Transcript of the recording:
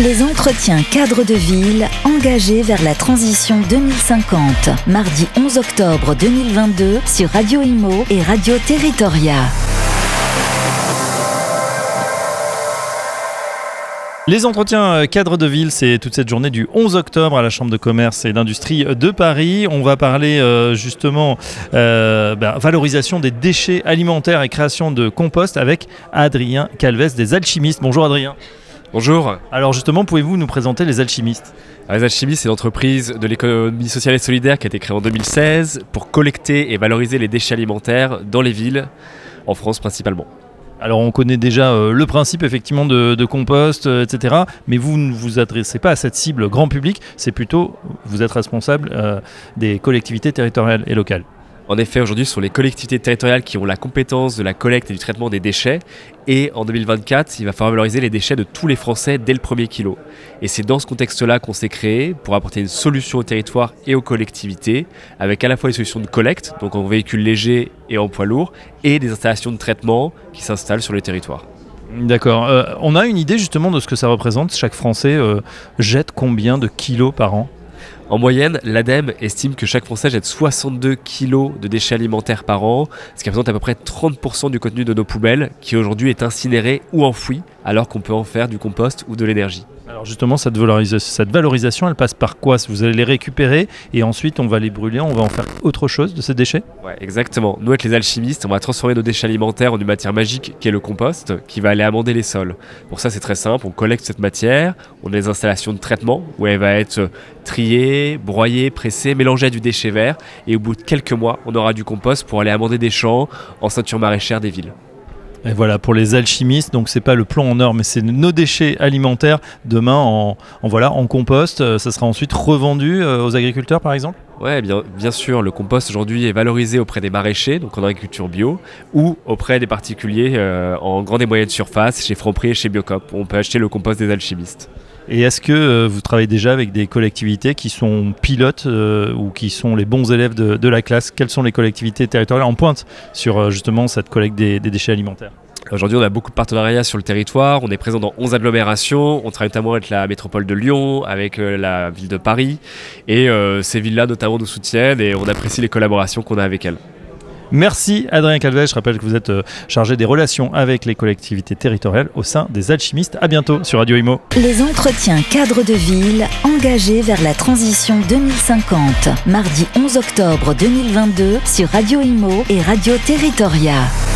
Les entretiens cadres de ville engagés vers la transition 2050. Mardi 11 octobre 2022 sur Radio Imo et Radio Territoria. Les entretiens euh, cadres de ville, c'est toute cette journée du 11 octobre à la Chambre de commerce et d'industrie de Paris. On va parler euh, justement euh, ben, valorisation des déchets alimentaires et création de compost avec Adrien Calves des Alchimistes. Bonjour Adrien. Bonjour. Alors justement, pouvez-vous nous présenter les alchimistes Les alchimistes, c'est une entreprise de l'économie sociale et solidaire qui a été créée en 2016 pour collecter et valoriser les déchets alimentaires dans les villes, en France principalement. Alors on connaît déjà euh, le principe effectivement de, compost, euh, etc. Mais vous ne vous adressez pas à cette cible grand public, c'est plutôt, vous êtes responsable euh, des collectivités territoriales et locales. En effet, aujourd'hui, ce sont les collectivités territoriales qui ont la compétence de la collecte et du traitement des déchets. Et en 2024, il va falloir valoriser les déchets de tous les Français dès le premier kilo. Et c'est dans ce contexte-là qu'on s'est créé pour apporter une solution au territoire et aux collectivités, avec à la fois des solutions de collecte, donc en véhicule léger et en poids lourd, et des installations de traitement qui s'installent sur le territoire. D'accord. Euh, on a une idée justement de ce que ça représente. Chaque Français euh, jette combien de kilos par an? En moyenne, l'ADEME estime que chaque Français jette 62 kg de déchets alimentaires par an, ce qui représente à peu près 30% du contenu de nos poubelles, qui aujourd'hui est incinéré ou enfoui, alors qu'on peut en faire du compost ou de l'énergie. Alors justement, cette, valorisation, elle passe par quoi? Vous allez les récupérer et ensuite on va les brûler, on va en faire autre chose de ces déchets? Ouais, exactement. Nous, avec les alchimistes, on va transformer nos déchets alimentaires en une matière magique qui est le compost, qui va aller amender les sols. Pour ça, c'est très simple, on collecte cette matière, on a des installations de traitement où elle va être triée, broyée, pressée, mélangée à du déchet vert et au bout de quelques mois, on aura du compost pour aller amender des champs en ceinture maraîchère des villes. Et voilà, pour les alchimistes, donc c'est pas le plan en or, mais c'est nos déchets alimentaires demain en, voilà, en compost. Euh, ça sera ensuite revendu euh, aux agriculteurs, par exemple? Oui, bien, bien sûr. Le compost aujourd'hui est valorisé auprès des maraîchers, donc en agriculture bio, ou auprès des particuliers euh, en grande et moyenne surface, chez Franprix et chez Biocop. On peut acheter le compost des alchimistes. Et est-ce que vous travaillez déjà avec des collectivités qui sont pilotes ou qui sont les bons élèves de, la classe? Quelles sont les collectivités territoriales en pointe sur justement cette collecte des déchets alimentaires? Aujourd'hui, on a beaucoup de partenariats sur le territoire. On est présent dans 11 agglomérations. On travaille notamment avec la métropole de Lyon, avec euh, la ville de Paris. Et euh, ces villes-là, notamment, nous soutiennent et on apprécie les collaborations qu'on a avec elles. Merci Adrien Calvet. Je rappelle que vous êtes euh, chargé des relations avec les collectivités territoriales au sein des Alchimistes. À bientôt sur Radio Imo. Les entretiens cadres de ville engagés vers la transition 2050. Mardi 11 octobre 2022 sur Radio Imo et Radio Territoria.